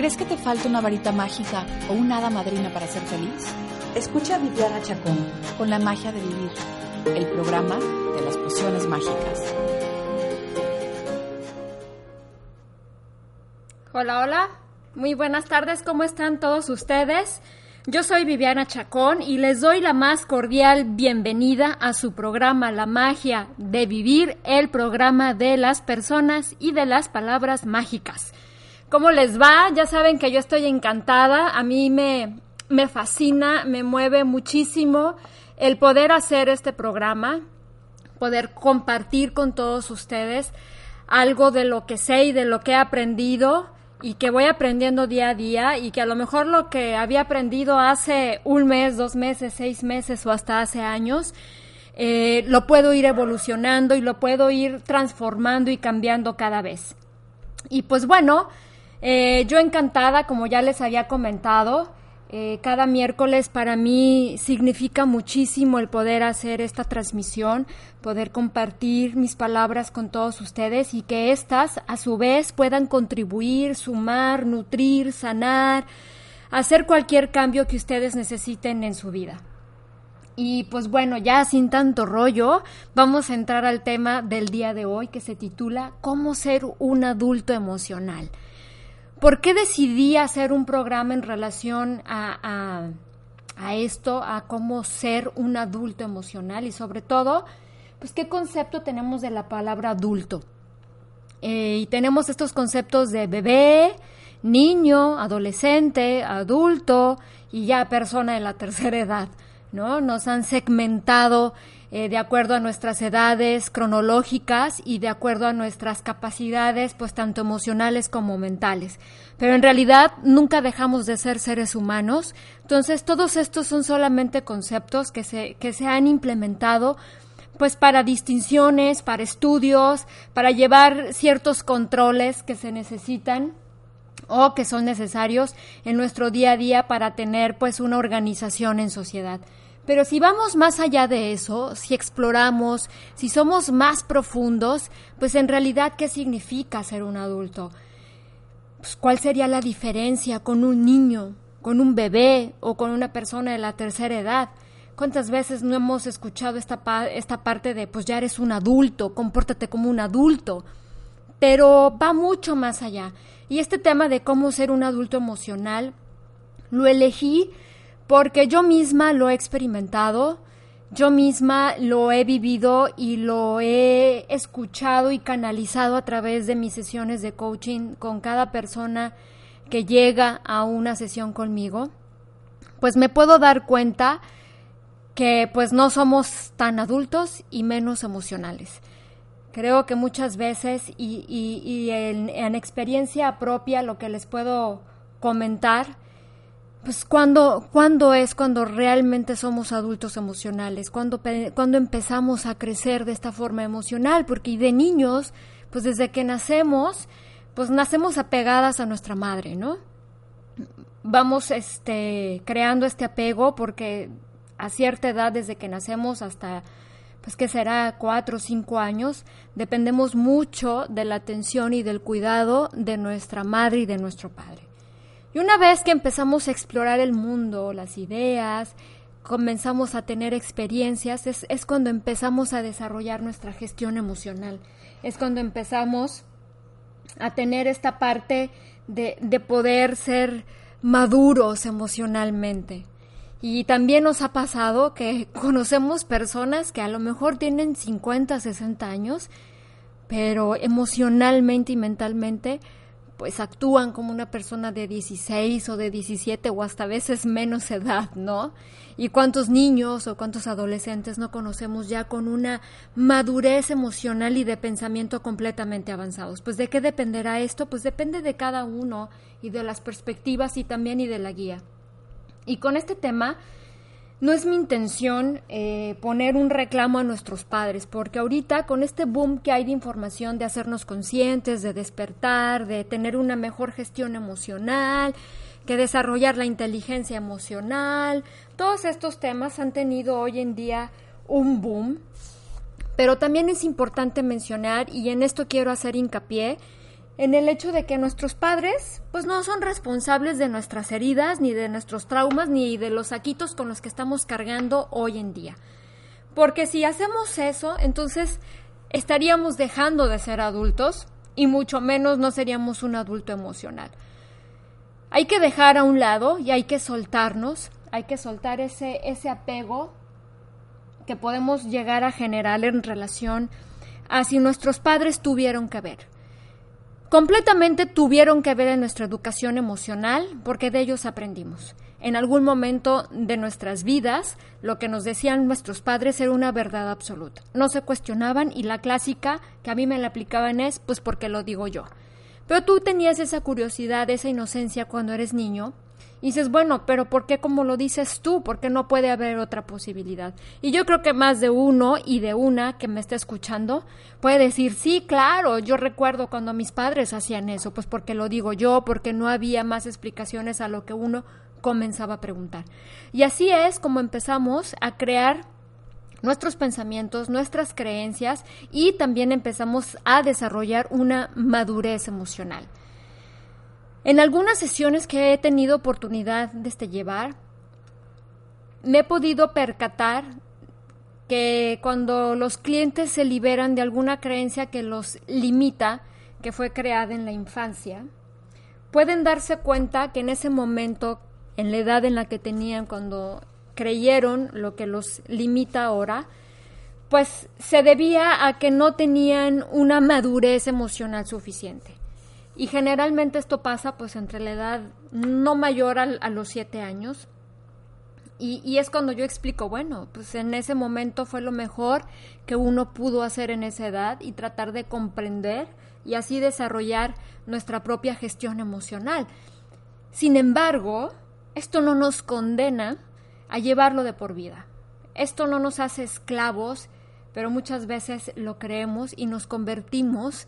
¿Crees que te falta una varita mágica o una hada madrina para ser feliz? Escucha a Viviana Chacón con la magia de vivir, el programa de las pociones mágicas. Hola, hola. Muy buenas tardes, ¿cómo están todos ustedes? Yo soy Viviana Chacón y les doy la más cordial bienvenida a su programa La magia de vivir, el programa de las personas y de las palabras mágicas. ¿Cómo les va? Ya saben que yo estoy encantada, a mí me, me fascina, me mueve muchísimo el poder hacer este programa, poder compartir con todos ustedes algo de lo que sé y de lo que he aprendido y que voy aprendiendo día a día y que a lo mejor lo que había aprendido hace un mes, dos meses, seis meses o hasta hace años, eh, lo puedo ir evolucionando y lo puedo ir transformando y cambiando cada vez. Y pues bueno, eh, yo encantada, como ya les había comentado, eh, cada miércoles para mí significa muchísimo el poder hacer esta transmisión, poder compartir mis palabras con todos ustedes y que éstas a su vez puedan contribuir, sumar, nutrir, sanar, hacer cualquier cambio que ustedes necesiten en su vida. Y pues bueno, ya sin tanto rollo, vamos a entrar al tema del día de hoy que se titula ¿Cómo ser un adulto emocional? ¿Por qué decidí hacer un programa en relación a, esto, a cómo ser un adulto emocional y sobre todo, pues qué concepto tenemos de la palabra adulto? Eh, y tenemos estos conceptos de bebé, niño, adolescente, adulto y ya persona de la tercera edad, ¿no? Nos han segmentado eh, de acuerdo a nuestras edades cronológicas y de acuerdo a nuestras capacidades, pues tanto emocionales como mentales. Pero en realidad nunca dejamos de ser seres humanos. Entonces todos estos son solamente conceptos que se, que se han implementado pues para distinciones, para estudios, para llevar ciertos controles que se necesitan o que son necesarios en nuestro día a día para tener pues una organización en sociedad. Pero si vamos más allá de eso, si exploramos, si somos más profundos, pues en realidad, ¿qué significa ser un adulto? Pues, ¿Cuál sería la diferencia con un niño, con un bebé o con una persona de la tercera edad? ¿Cuántas veces no hemos escuchado esta, esta parte de, pues ya eres un adulto, compórtate como un adulto? Pero va mucho más allá. Y este tema de cómo ser un adulto emocional, lo elegí porque yo misma lo he experimentado, yo misma lo he vivido y lo he escuchado y canalizado a través de mis sesiones de coaching con cada persona que llega a una sesión conmigo, pues me puedo dar cuenta que pues no somos tan adultos y menos emocionales. Creo que muchas veces y, en, en experiencia propia lo que les puedo comentar pues cuando, cuando es cuando realmente somos adultos emocionales, cuando, cuando empezamos a crecer de esta forma emocional, porque de niños, pues desde que nacemos, pues nacemos apegadas a nuestra madre, ¿no? Vamos este, creando este apego porque a cierta edad, desde que nacemos hasta, pues que será cuatro o cinco años, dependemos mucho de la atención y del cuidado de nuestra madre y de nuestro padre. Y una vez que empezamos a explorar el mundo, las ideas, comenzamos a tener experiencias, es, es, cuando empezamos a desarrollar nuestra gestión emocional. Es cuando empezamos a tener esta parte de, de poder ser maduros emocionalmente. Y también nos ha pasado que conocemos personas que a lo mejor tienen 50, 60 años, pero emocionalmente y mentalmente pues actúan como una persona de 16 o de 17 o hasta veces menos edad, ¿no? Y cuántos niños o cuántos adolescentes no conocemos ya con una madurez emocional y de pensamiento completamente avanzados. Pues de qué dependerá esto? Pues depende de cada uno y de las perspectivas y también y de la guía. Y con este tema no es mi intención eh, poner un reclamo a nuestros padres, porque ahorita con este boom que hay de información, de hacernos conscientes, de despertar, de tener una mejor gestión emocional, que desarrollar la inteligencia emocional, todos estos temas han tenido hoy en día un boom, pero también es importante mencionar, y en esto quiero hacer hincapié, en el hecho de que nuestros padres pues no son responsables de nuestras heridas, ni de nuestros traumas, ni de los saquitos con los que estamos cargando hoy en día. Porque si hacemos eso, entonces estaríamos dejando de ser adultos y mucho menos no seríamos un adulto emocional. Hay que dejar a un lado y hay que soltarnos, hay que soltar ese, ese apego que podemos llegar a generar en relación a si nuestros padres tuvieron que ver completamente tuvieron que ver en nuestra educación emocional porque de ellos aprendimos. En algún momento de nuestras vidas, lo que nos decían nuestros padres era una verdad absoluta. No se cuestionaban y la clásica que a mí me la aplicaban es pues porque lo digo yo. Pero tú tenías esa curiosidad, esa inocencia cuando eres niño y dices, bueno, pero ¿por qué como lo dices tú? ¿Por qué no puede haber otra posibilidad? Y yo creo que más de uno y de una que me esté escuchando puede decir, sí, claro, yo recuerdo cuando mis padres hacían eso, pues porque lo digo yo, porque no había más explicaciones a lo que uno comenzaba a preguntar. Y así es como empezamos a crear nuestros pensamientos, nuestras creencias y también empezamos a desarrollar una madurez emocional. En algunas sesiones que he tenido oportunidad de este llevar, me he podido percatar que cuando los clientes se liberan de alguna creencia que los limita, que fue creada en la infancia, pueden darse cuenta que en ese momento, en la edad en la que tenían cuando creyeron lo que los limita ahora, pues se debía a que no tenían una madurez emocional suficiente. Y generalmente esto pasa pues entre la edad no mayor a, los siete años. Y, y, es cuando yo explico, bueno, pues en ese momento fue lo mejor que uno pudo hacer en esa edad y tratar de comprender y así desarrollar nuestra propia gestión emocional. Sin embargo, esto no nos condena a llevarlo de por vida. Esto no nos hace esclavos, pero muchas veces lo creemos y nos convertimos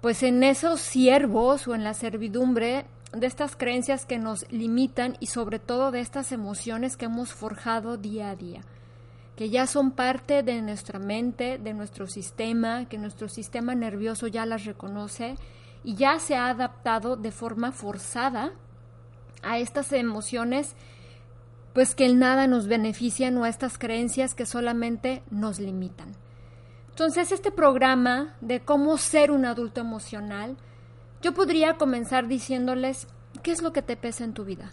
pues en esos siervos o en la servidumbre de estas creencias que nos limitan y sobre todo de estas emociones que hemos forjado día a día, que ya son parte de nuestra mente, de nuestro sistema, que nuestro sistema nervioso ya las reconoce y ya se ha adaptado de forma forzada a estas emociones pues que en nada nos benefician o a estas creencias que solamente nos limitan. Entonces, este programa de cómo ser un adulto emocional, yo podría comenzar diciéndoles qué es lo que te pesa en tu vida.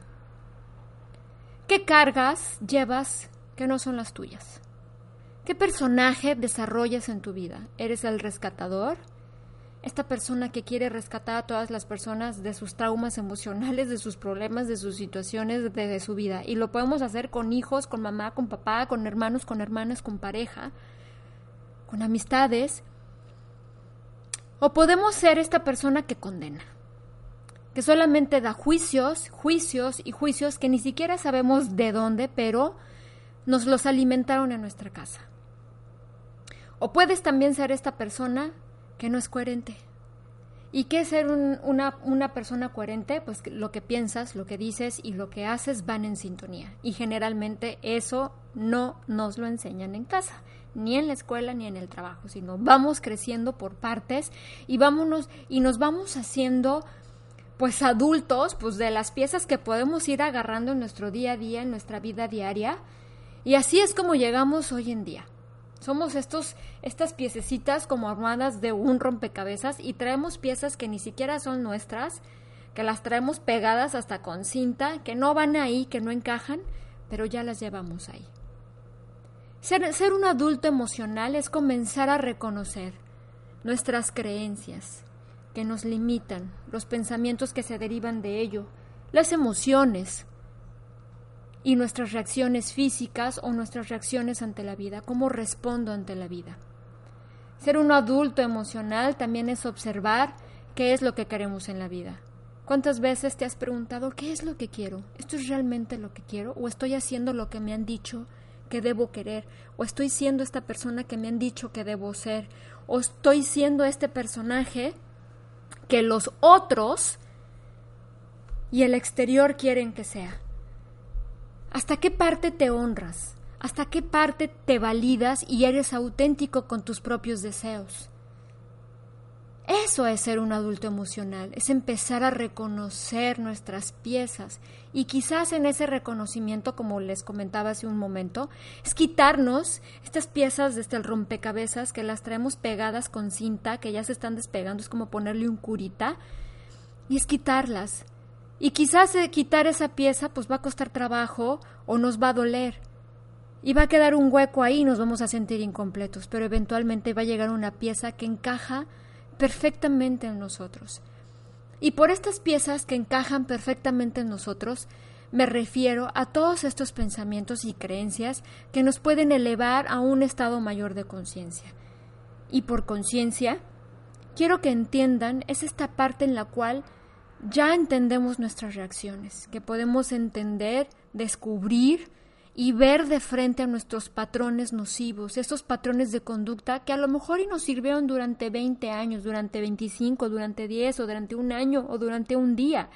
¿Qué cargas llevas que no son las tuyas? ¿Qué personaje desarrollas en tu vida? ¿Eres el rescatador? Esta persona que quiere rescatar a todas las personas de sus traumas emocionales, de sus problemas, de sus situaciones, de, su vida. Y lo podemos hacer con hijos, con mamá, con papá, con hermanos, con hermanas, con pareja con amistades, o podemos ser esta persona que condena, que solamente da juicios, juicios y juicios que ni siquiera sabemos de dónde, pero nos los alimentaron en nuestra casa. O puedes también ser esta persona que no es coherente. ¿Y qué es ser una, una, persona coherente? Pues lo que piensas, lo que dices y lo que haces van en sintonía. Y generalmente eso no nos lo enseñan en casa ni en la escuela ni en el trabajo, sino vamos creciendo por partes y vámonos y nos vamos haciendo pues adultos, pues de las piezas que podemos ir agarrando en nuestro día a día, en nuestra vida diaria, y así es como llegamos hoy en día. Somos estos, estas piececitas como armadas de un rompecabezas y traemos piezas que ni siquiera son nuestras, que las traemos pegadas hasta con cinta, que no van ahí, que no encajan, pero ya las llevamos ahí. Ser, un adulto emocional es comenzar a reconocer nuestras creencias, que nos limitan, los pensamientos que se derivan de ello, las emociones y nuestras reacciones físicas o nuestras reacciones ante la vida, cómo respondo ante la vida. Ser un adulto emocional también es observar qué es lo que queremos en la vida. ¿Cuántas veces te has preguntado qué es lo que quiero? ¿Esto es realmente lo que quiero? ¿O estoy haciendo lo que me han dicho que debo querer? ¿O estoy siendo esta persona que me han dicho que debo ser? ¿O estoy siendo este personaje que los otros y el exterior quieren que sea? ¿Hasta qué parte te honras? ¿Hasta qué parte te validas y eres auténtico con tus propios deseos? Eso es ser un adulto emocional, es empezar a reconocer nuestras piezas y quizás en ese reconocimiento, como les comentaba hace un momento, es quitarnos estas piezas desde el rompecabezas que las traemos pegadas con cinta, que ya se están despegando, es como ponerle un curita, y es quitarlas. Y quizás eh, quitar esa pieza pues va a costar trabajo o nos va a doler. Y va a quedar un hueco ahí y nos vamos a sentir incompletos, pero eventualmente va a llegar una pieza que encaja perfectamente en nosotros. Y por estas piezas que encajan perfectamente en nosotros, me refiero a todos estos pensamientos y creencias que nos pueden elevar a un estado mayor de conciencia. Y por conciencia, quiero que entiendan, es esta parte en la cual ya entendemos nuestras reacciones, que podemos entender, descubrir, y ver de frente a nuestros patrones nocivos, esos patrones de conducta que a lo mejor y nos sirvieron durante 20 años, durante 25, durante 10 o durante un año o durante un día.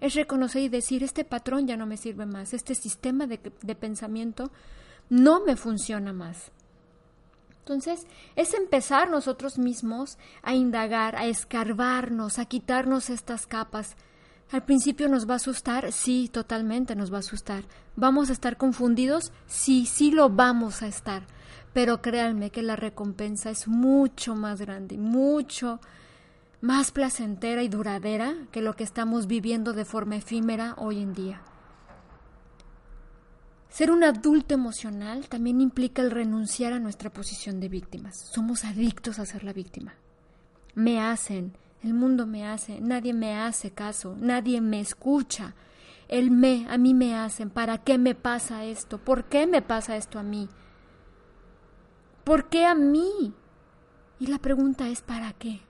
Es reconocer y decir, este patrón ya no me sirve más, este sistema de, de pensamiento no me funciona más. Entonces, es empezar nosotros mismos a indagar, a escarbarnos, a quitarnos estas capas al principio nos va a asustar, sí, totalmente nos va a asustar. ¿Vamos a estar confundidos? Sí, sí lo vamos a estar. Pero créanme que la recompensa es mucho más grande, mucho más placentera y duradera que lo que estamos viviendo de forma efímera hoy en día. Ser un adulto emocional también implica el renunciar a nuestra posición de víctimas. Somos adictos a ser la víctima. Me hacen, el mundo me hace, nadie me hace caso, nadie me escucha. El me, a mí me hacen, ¿para qué me pasa esto? ¿Por qué me pasa esto a mí? ¿Por qué a mí? Y la pregunta es ¿para qué?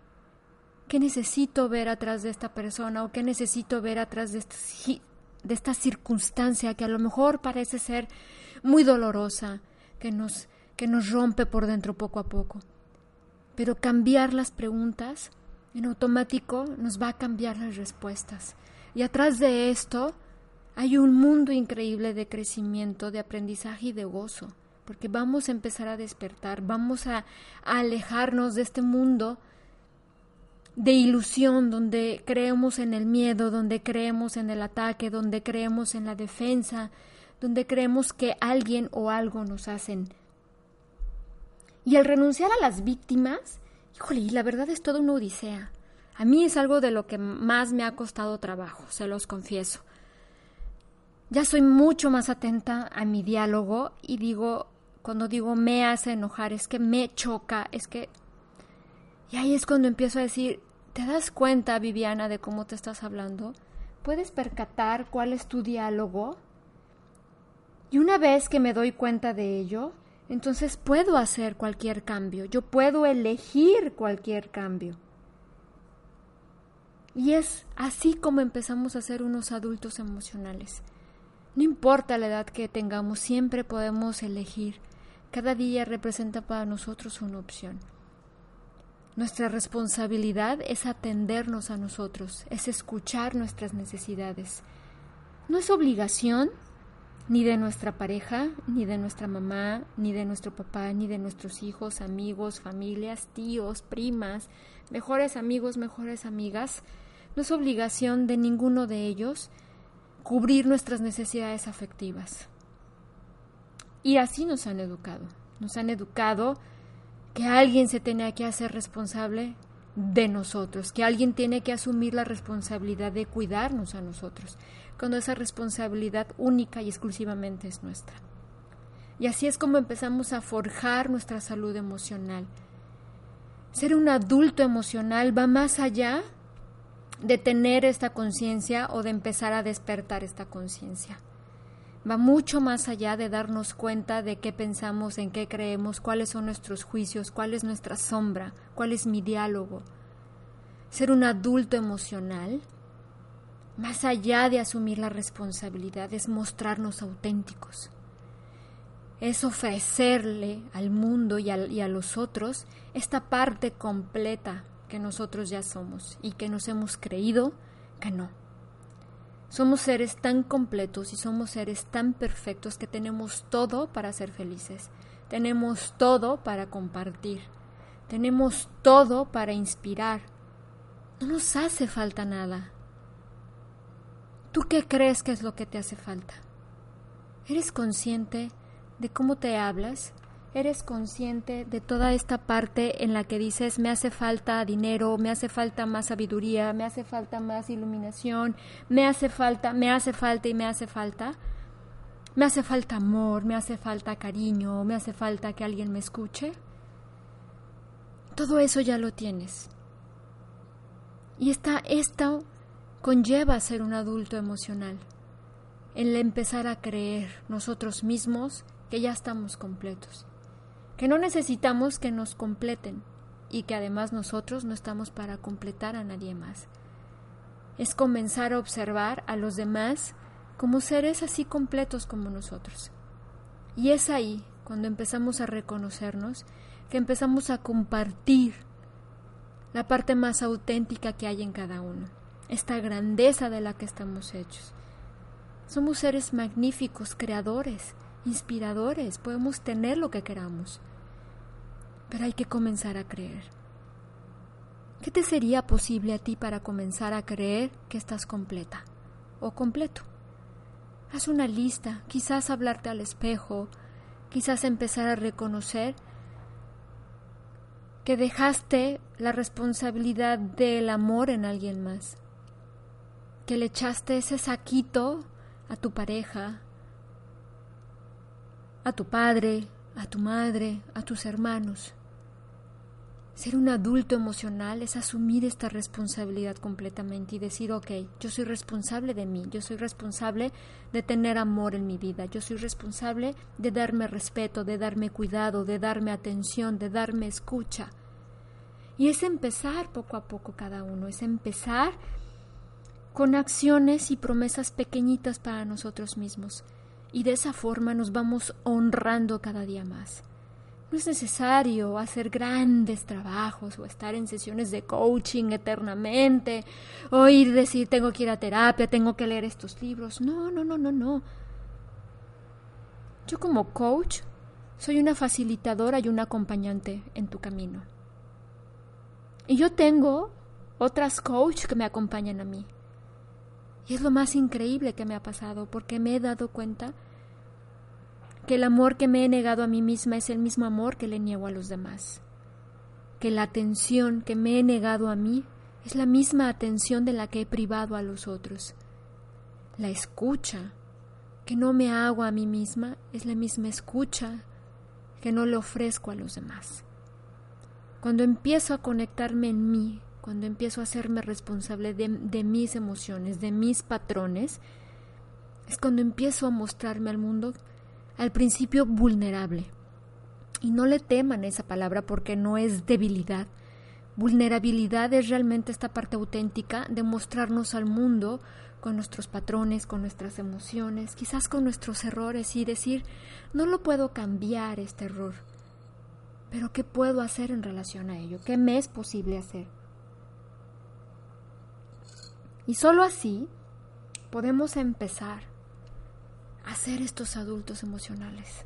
¿Qué necesito ver atrás de esta persona o qué necesito ver atrás de esta, de esta circunstancia que a lo mejor parece ser muy dolorosa, que nos, que nos rompe por dentro poco a poco? Pero cambiar las preguntas en automático nos va a cambiar las respuestas. Y atrás de esto hay un mundo increíble de crecimiento, de aprendizaje y de gozo, porque vamos a empezar a despertar, vamos a, alejarnos de este mundo de ilusión, donde creemos en el miedo, donde creemos en el ataque, donde creemos en la defensa, donde creemos que alguien o algo nos hacen. Y al renunciar a las víctimas, Híjole, la verdad es toda una odisea. A mí es algo de lo que más me ha costado trabajo, se los confieso. Ya soy mucho más atenta a mi diálogo y digo, cuando digo me hace enojar, es que me choca, es que... Y ahí es cuando empiezo a decir, ¿te das cuenta, Viviana, de cómo te estás hablando? ¿Puedes percatar cuál es tu diálogo? Y una vez que me doy cuenta de ello, entonces puedo hacer cualquier cambio, yo puedo elegir cualquier cambio. Y es así como empezamos a ser unos adultos emocionales. No importa la edad que tengamos, siempre podemos elegir. Cada día representa para nosotros una opción. Nuestra responsabilidad es atendernos a nosotros, es escuchar nuestras necesidades. No es obligación ni de nuestra pareja, ni de nuestra mamá, ni de nuestro papá, ni de nuestros hijos, amigos, familias, tíos, primas, mejores amigos, mejores amigas. No es obligación de ninguno de ellos cubrir nuestras necesidades afectivas. Y así nos han educado. Nos han educado que alguien se tenía que hacer responsable de nosotros, que alguien tiene que asumir la responsabilidad de cuidarnos a nosotros, cuando esa responsabilidad única y exclusivamente es nuestra. Y así es como empezamos a forjar nuestra salud emocional. Ser un adulto emocional va más allá de tener esta conciencia o de empezar a despertar esta conciencia. Va mucho más allá de darnos cuenta de qué pensamos, en qué creemos, cuáles son nuestros juicios, cuál es nuestra sombra, cuál es mi diálogo. Ser un adulto emocional, más allá de asumir la responsabilidad, es mostrarnos auténticos. Es ofrecerle al mundo y a, y a los otros esta parte completa que nosotros ya somos y que nos hemos creído que no. Somos seres tan completos y somos seres tan perfectos que tenemos todo para ser felices. Tenemos todo para compartir. Tenemos todo para inspirar. No nos hace falta nada. ¿Tú qué crees que es lo que te hace falta? ¿Eres consciente de cómo te hablas? Eres consciente de toda esta parte en la que dices me hace falta dinero, me hace falta más sabiduría, me hace falta más iluminación, me hace falta, me hace falta y me hace falta. Me hace falta amor, me hace falta cariño, me hace falta que alguien me escuche. Todo eso ya lo tienes. Y esta, esto conlleva ser un adulto emocional, el empezar a creer nosotros mismos que ya estamos completos que no necesitamos que nos completen y que además nosotros no estamos para completar a nadie más. Es comenzar a observar a los demás como seres así completos como nosotros. Y es ahí, cuando empezamos a reconocernos, que empezamos a compartir la parte más auténtica que hay en cada uno, esta grandeza de la que estamos hechos. Somos seres magníficos, creadores, inspiradores, podemos tener lo que queramos pero hay que comenzar a creer. ¿Qué te sería posible a ti para comenzar a creer que estás completa o completo? Haz una lista, quizás hablarte al espejo, quizás empezar a reconocer que dejaste la responsabilidad del amor en alguien más, que le echaste ese saquito a tu pareja, a tu padre, a tu madre, a tus hermanos. Ser un adulto emocional es asumir esta responsabilidad completamente y decir, ok, yo soy responsable de mí, yo soy responsable de tener amor en mi vida, yo soy responsable de darme respeto, de darme cuidado, de darme atención, de darme escucha. Y es empezar poco a poco cada uno, es empezar con acciones y promesas pequeñitas para nosotros mismos. Y de esa forma nos vamos honrando cada día más. No es necesario hacer grandes trabajos o estar en sesiones de coaching eternamente, o ir decir tengo que ir a terapia, tengo que leer estos libros. No, no, no, no, no. Yo como coach soy una facilitadora y una acompañante en tu camino. Y yo tengo otras coach que me acompañan a mí. Y es lo más increíble que me ha pasado porque me he dado cuenta que el amor que me he negado a mí misma es el mismo amor que le niego a los demás, que la atención que me he negado a mí es la misma atención de la que he privado a los otros. La escucha que no me hago a mí misma es la misma escucha que no le ofrezco a los demás. Cuando empiezo a conectarme en mí, cuando empiezo a hacerme responsable de, de mis emociones, de mis patrones, es cuando empiezo a mostrarme al mundo al principio vulnerable. Y no le teman esa palabra porque no es debilidad. Vulnerabilidad es realmente esta parte auténtica de mostrarnos al mundo con nuestros patrones, con nuestras emociones, quizás con nuestros errores y decir, no lo puedo cambiar este error, pero ¿qué puedo hacer en relación a ello? ¿Qué me es posible hacer? Y solo así podemos empezar hacer estos adultos emocionales.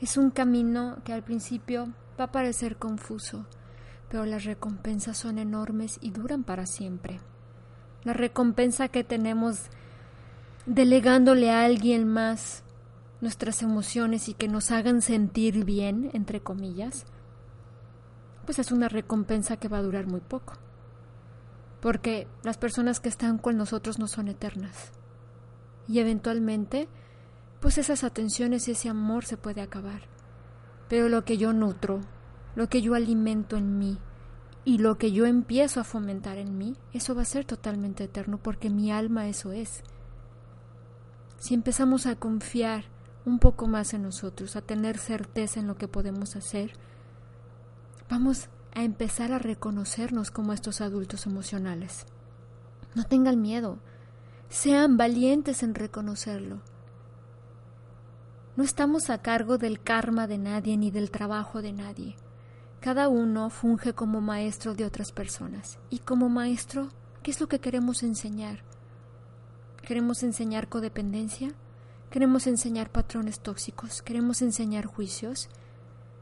Es un camino que al principio va a parecer confuso, pero las recompensas son enormes y duran para siempre. La recompensa que tenemos delegándole a alguien más nuestras emociones y que nos hagan sentir bien, entre comillas, pues es una recompensa que va a durar muy poco. Porque las personas que están con nosotros no son eternas y eventualmente, pues esas atenciones y ese amor se puede acabar. Pero lo que yo nutro, lo que yo alimento en mí y lo que yo empiezo a fomentar en mí, eso va a ser totalmente eterno porque mi alma eso es. Si empezamos a confiar un poco más en nosotros, a tener certeza en lo que podemos hacer, vamos a empezar a reconocernos como estos adultos emocionales. No tengan miedo, sean valientes en reconocerlo. No estamos a cargo del karma de nadie ni del trabajo de nadie. Cada uno funge como maestro de otras personas. Y como maestro, ¿qué es lo que queremos enseñar? ¿Queremos enseñar codependencia? ¿Queremos enseñar patrones tóxicos? ¿Queremos enseñar juicios?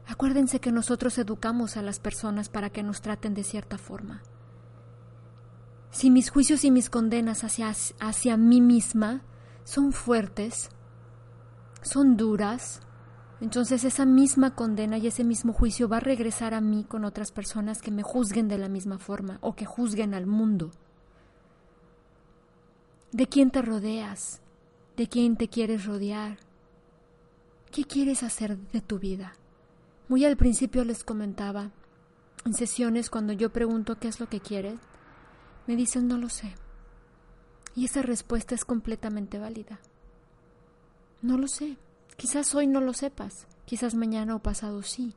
Acuérdense que nosotros educamos a las personas para que nos traten de cierta forma. Si mis juicios y mis condenas hacia, hacia mí misma son fuertes, son duras, entonces esa misma condena y ese mismo juicio va a regresar a mí con otras personas que me juzguen de la misma forma o que juzguen al mundo. ¿De quién te rodeas? ¿De quién te quieres rodear? ¿Qué quieres hacer de tu vida? Muy al principio les comentaba, en sesiones cuando yo pregunto qué es lo que quieres, me dicen no lo sé. Y esa respuesta es completamente válida. No lo sé. Quizás hoy no lo sepas, quizás mañana o pasado sí.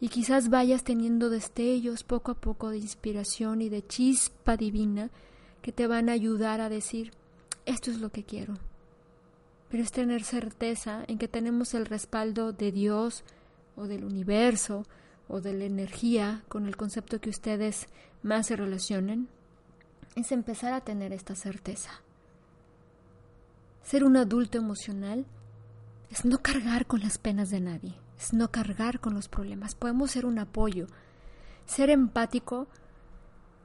Y quizás vayas teniendo destellos poco a poco de inspiración y de chispa divina que te van a ayudar a decir, esto es lo que quiero. Pero es tener certeza en que tenemos el respaldo de Dios o del universo o de la energía con el concepto que ustedes más se relacionen, es empezar a tener esta certeza. Ser un adulto emocional es no cargar con las penas de nadie, es no cargar con los problemas. Podemos ser un apoyo. Ser empático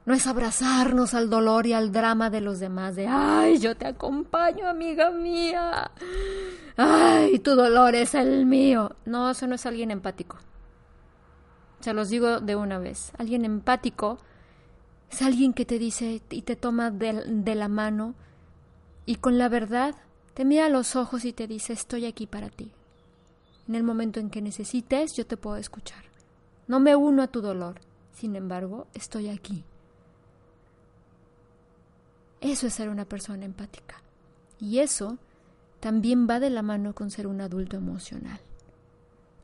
no es abrazarnos al dolor y al drama de los demás, de, ay, yo te acompaño, amiga mía. Ay, tu dolor es el mío. No, eso no es alguien empático. Se los digo de una vez. Alguien empático es alguien que te dice y te toma de, la mano y con la verdad te mira a los ojos y te dice estoy aquí para ti. En el momento en que necesites, yo te puedo escuchar. No me uno a tu dolor, sin embargo, estoy aquí. Eso es ser una persona empática. Y eso también va de la mano con ser un adulto emocional.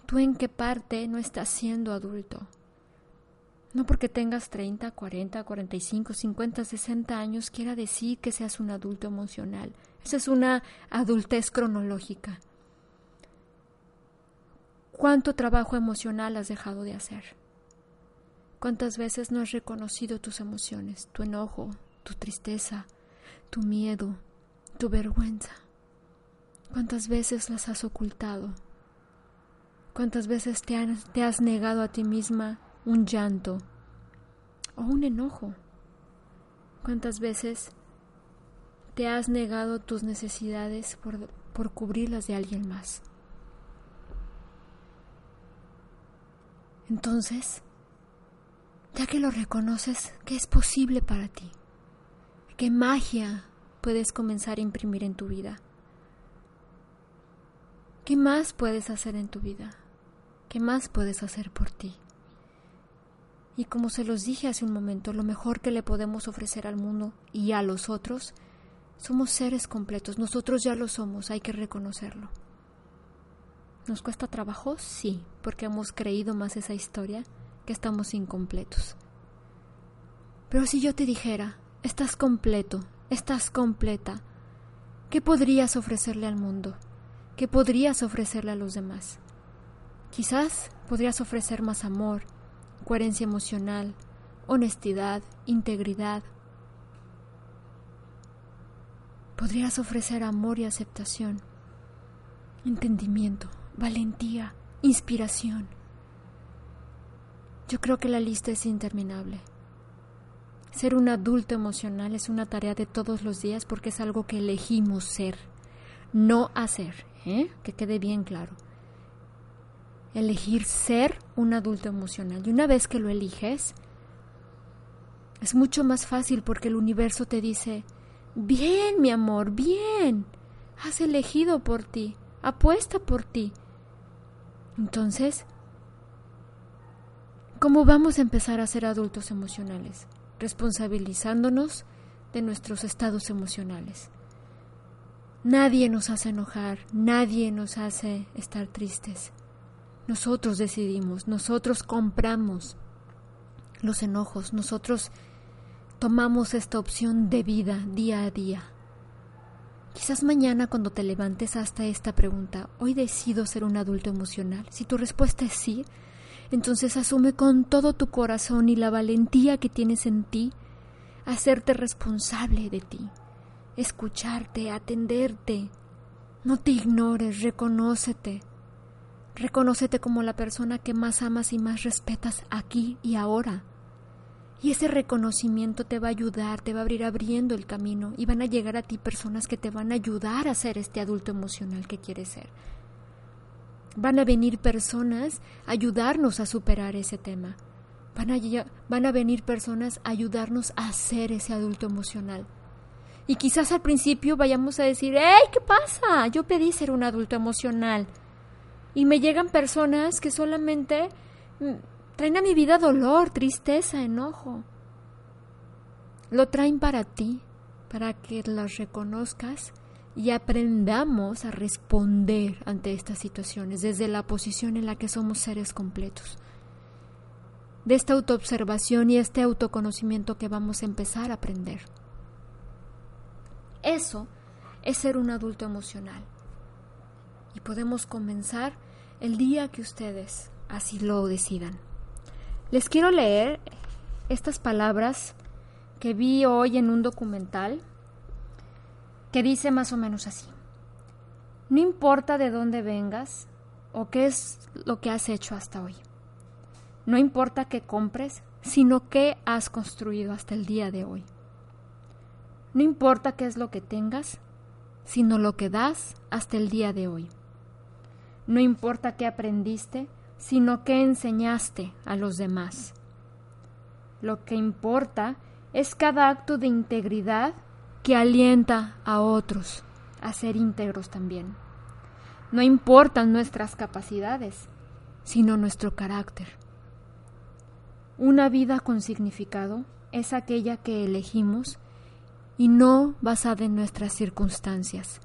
¿Tú en qué parte no estás siendo adulto? No porque tengas 30, 40, 45, 50, 60 años quiera decir que seas un adulto emocional. Esa es una adultez cronológica. ¿Cuánto trabajo emocional has dejado de hacer? ¿Cuántas veces no has reconocido tus emociones, tu enojo, tu tristeza, tu miedo, tu vergüenza? ¿Cuántas veces las has ocultado? ¿Cuántas veces te, te has negado a ti misma un llanto o un enojo? ¿Cuántas veces te has negado tus necesidades por, por cubrirlas de alguien más? Entonces, ya que lo reconoces, ¿qué es posible para ti? ¿Qué magia puedes comenzar a imprimir en tu vida? ¿Qué más puedes hacer en tu vida? ¿Qué más puedes hacer por ti? Y como se los dije hace un momento, lo mejor que le podemos ofrecer al mundo y a los otros, somos seres completos. Nosotros ya lo somos, hay que reconocerlo. ¿Nos cuesta trabajo? Sí, porque hemos creído más esa historia que estamos incompletos. Pero si yo te dijera, estás completo, estás completa, ¿qué podrías ofrecerle al mundo? ¿Qué podrías ofrecerle a los demás? Quizás podrías ofrecer más amor, coherencia emocional, honestidad, integridad. Podrías ofrecer amor y aceptación, entendimiento, valentía, inspiración. Yo creo que la lista es interminable. Ser un adulto emocional es una tarea de todos los días porque es algo que elegimos ser, no hacer, ¿eh? que quede bien claro elegir ser un adulto emocional. Y una vez que lo eliges, es mucho más fácil porque el universo te dice, bien, mi amor, bien, has elegido por ti, apuesta por ti. Entonces, ¿Cómo vamos a empezar a ser adultos emocionales? Responsabilizándonos de nuestros estados emocionales. Nadie nos hace enojar, nadie nos hace estar tristes. Nosotros decidimos, nosotros compramos los enojos, nosotros tomamos esta opción de vida día a día. Quizás mañana cuando te levantes hasta esta pregunta, ¿hoy decido ser un adulto emocional? Si tu respuesta es sí, entonces asume con todo tu corazón y la valentía que tienes en ti hacerte responsable de ti escucharte, atenderte. No te ignores, reconócete. Reconócete como la persona que más amas y más respetas aquí y ahora. Y ese reconocimiento te va a ayudar, te va a abrir abriendo el camino y van a llegar a ti personas que te van a ayudar a ser este adulto emocional que quieres ser. Van a venir personas a ayudarnos a superar ese tema. Van a, van a venir personas a ayudarnos a ser ese adulto emocional. Y quizás al principio vayamos a decir, ¡Ey! ¿Qué pasa? Yo pedí ser un adulto emocional. Y me llegan personas que solamente mm, traen a mi vida dolor, tristeza, enojo. Lo traen para ti, para que las reconozcas y aprendamos a responder ante estas situaciones desde la posición en la que somos seres completos. De esta autoobservación y este autoconocimiento que vamos a empezar a aprender. Eso es ser un adulto emocional. Y podemos comenzar el día que ustedes así lo decidan. Les quiero leer estas palabras que vi hoy en un documental que dice más o menos así. No importa de dónde vengas o qué es lo que has hecho hasta hoy. No importa qué compres, sino qué has construido hasta el día de hoy. No importa qué es lo que tengas, sino lo que das hasta el día de hoy. No importa qué aprendiste, sino qué enseñaste a los demás. Lo que importa es cada acto de integridad que alienta a otros a ser íntegros también. No importan nuestras capacidades, sino nuestro carácter. Una vida con significado es aquella que elegimos y no basada en nuestras circunstancias.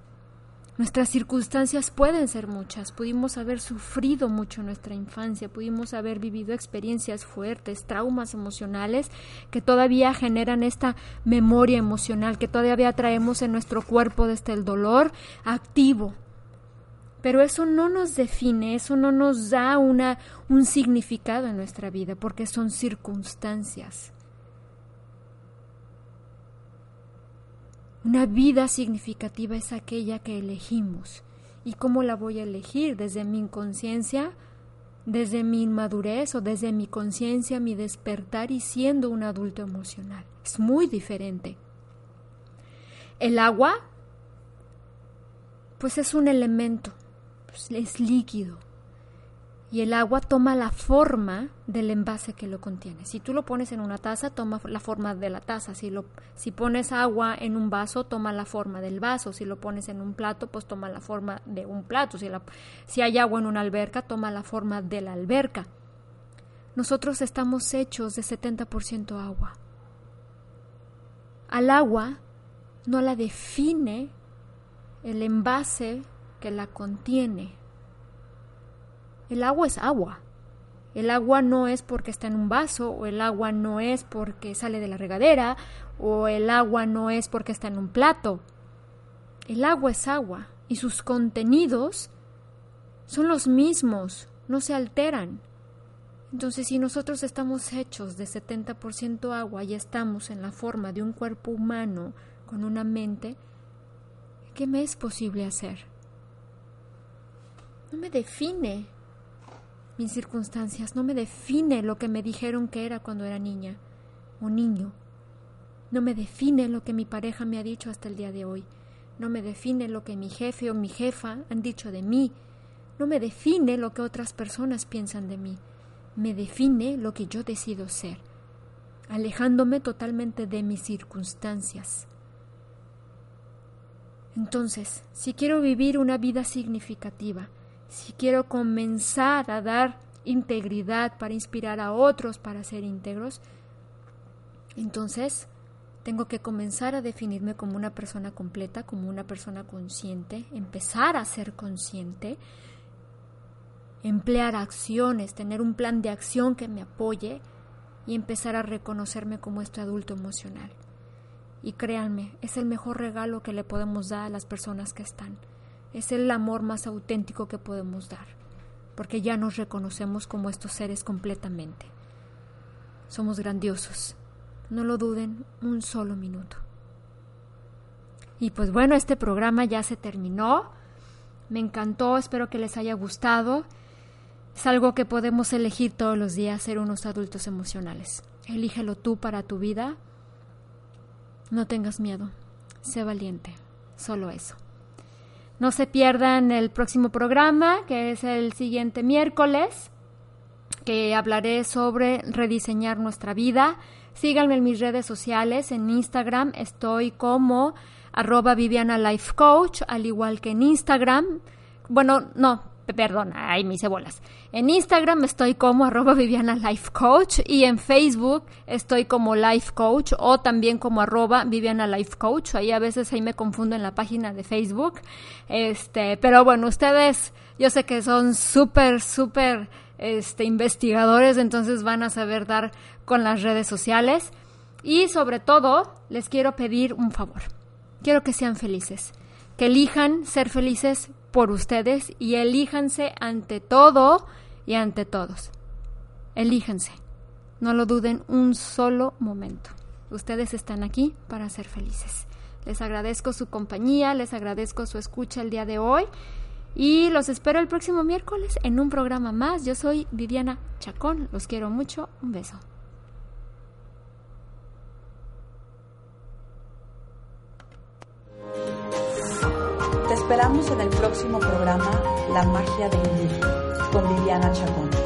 Nuestras circunstancias pueden ser muchas, pudimos haber sufrido mucho en nuestra infancia, pudimos haber vivido experiencias fuertes, traumas emocionales que todavía generan esta memoria emocional que todavía traemos en nuestro cuerpo desde el dolor activo. Pero eso no nos define, eso no nos da una, un significado en nuestra vida, porque son circunstancias. Una vida significativa es aquella que elegimos. ¿Y cómo la voy a elegir? ¿Desde mi inconsciencia? ¿Desde mi inmadurez o desde mi conciencia, mi despertar y siendo un adulto emocional? Es muy diferente. El agua, pues es un elemento, pues es líquido, y el agua toma la forma del envase que lo contiene. Si tú lo pones en una taza, toma la forma de la taza. Si, lo, si pones agua en un vaso, toma la forma del vaso. Si lo pones en un plato, pues toma la forma de un plato. Si, si hay agua en una alberca, toma la forma de la alberca. Nosotros estamos hechos de 70% agua. Al agua no la define el envase que la contiene el agua es agua. El agua no es porque está en un vaso, o el agua no es porque sale de la regadera, o el agua no es porque está en un plato. El agua es agua y sus contenidos son los mismos, no se alteran. Entonces, si nosotros estamos hechos de 70% agua y estamos en la forma de un cuerpo humano con una mente, ¿qué me es posible hacer? No me define mis circunstancias, no me define lo que me dijeron que era cuando era niña o niño. No me define lo que mi pareja me ha dicho hasta el día de hoy. No me define lo que mi jefe o mi jefa han dicho de mí. No me define lo que otras personas piensan de mí. Me define lo que yo decido ser, alejándome totalmente de mis circunstancias. Entonces, si quiero vivir una vida significativa, si quiero comenzar a dar integridad, para inspirar a otros, para ser íntegros, entonces tengo que comenzar a definirme como una persona completa, como una persona consciente, empezar a ser consciente, emplear acciones, tener un plan de acción que me apoye y empezar a reconocerme como este adulto emocional. Y créanme, es el mejor regalo que le podemos dar a las personas que están. Es el amor más auténtico que podemos dar, porque ya nos reconocemos como estos seres completamente. Somos grandiosos. No lo duden un solo minuto. Y pues bueno, este programa ya se terminó. Me encantó, espero que les haya gustado. Es algo que podemos elegir todos los días, ser unos adultos emocionales. Elígelo tú para tu vida. No tengas miedo, sé valiente, solo eso. No se pierdan el próximo programa, que es el siguiente miércoles, que hablaré sobre rediseñar nuestra vida. Síganme en mis redes sociales, en Instagram estoy como arroba Viviana Life Coach, al igual que en Instagram. Bueno, no, perdón, ahí me hice bolas. En Instagram estoy como arroba Viviana Life Coach y en Facebook estoy como Life Coach o también como arroba Viviana Life Coach. Ahí a veces ahí me confundo en la página de Facebook. Este, pero bueno, ustedes yo sé que son súper, súper este, investigadores, entonces van a saber dar con las redes sociales. Y sobre todo, les quiero pedir un favor. Quiero que sean felices, que elijan ser felices por ustedes y elíjanse ante todo y ante todos. Elíjanse. No lo duden un solo momento. Ustedes están aquí para ser felices. Les agradezco su compañía, les agradezco su escucha el día de hoy y los espero el próximo miércoles en un programa más. Yo soy Viviana Chacón, los quiero mucho, un beso. Esperamos en el próximo programa La magia de vivir con Viviana Chacón.